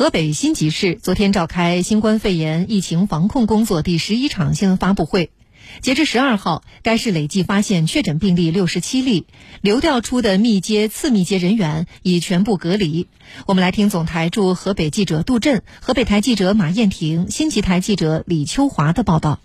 河北辛集市昨天召开新冠肺炎疫情防控工作第十一场新闻发布会。截至十二号，该市累计发现确诊病例六十七例，流调出的密接、次密接人员已全部隔离。我们来听总台驻河北记者杜振、河北台记者马艳婷、新集台记者李秋华的报道。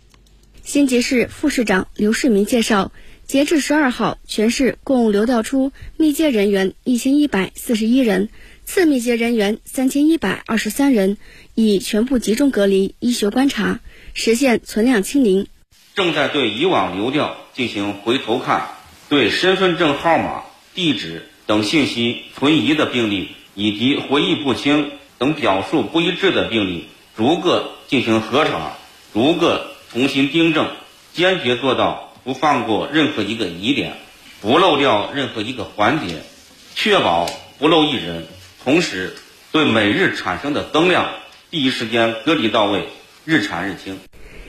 新集市副市长刘世民介绍，截至十二号，全市共流调出密接人员一千一百四十一人，次密接人员三千一百二十三人，已全部集中隔离、医学观察，实现存量清零。正在对以往流调进行回头看，对身份证号码、地址等信息存疑的病例，以及回忆不清等表述不一致的病例，逐个进行核查，逐个重新订正，坚决做到不放过任何一个疑点，不漏掉任何一个环节，确保不漏一人。同时，对每日产生的增量，第一时间隔离到位，日产日清。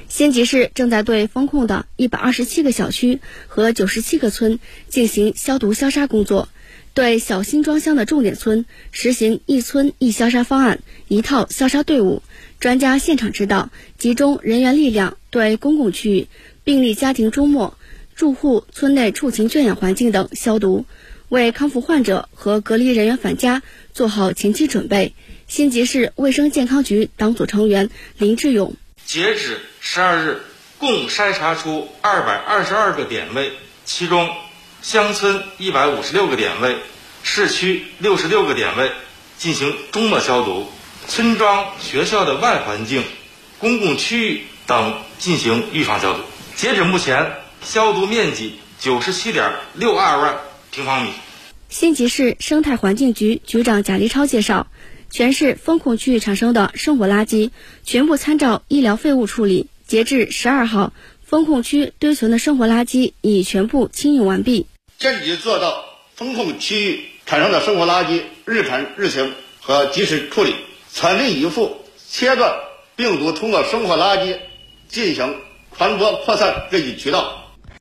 新集市正在对封控的一百二十七个小区和九十七个村进行消毒消杀工作，对小新庄乡的重点村实行一村一消杀方案，一套消杀队伍，专家现场指导，集中人员力量对公共区域、病例家庭周末、住户村内畜禽圈养环境等消毒，为康复患者和隔离人员返家做好前期准备。新集市卫生健康局党组成员林志勇。截止十二日，共筛查出二百二十二个点位，其中乡村一百五十六个点位，市区六十六个点位进行中末消毒，村庄、学校的外环境、公共区域等进行预防消毒。截止目前，消毒面积九十七点六二万平方米。新集市生态环境局局长贾立超介绍。全市封控区域产生的生活垃圾全部参照医疗废物处理。截至十二号，封控区堆存的生活垃圾已全部清运完毕。坚决做到封控区域产生的生活垃圾日产日清和及时处理，全力以赴切断病毒通过生活垃圾进行传播扩散这一渠道。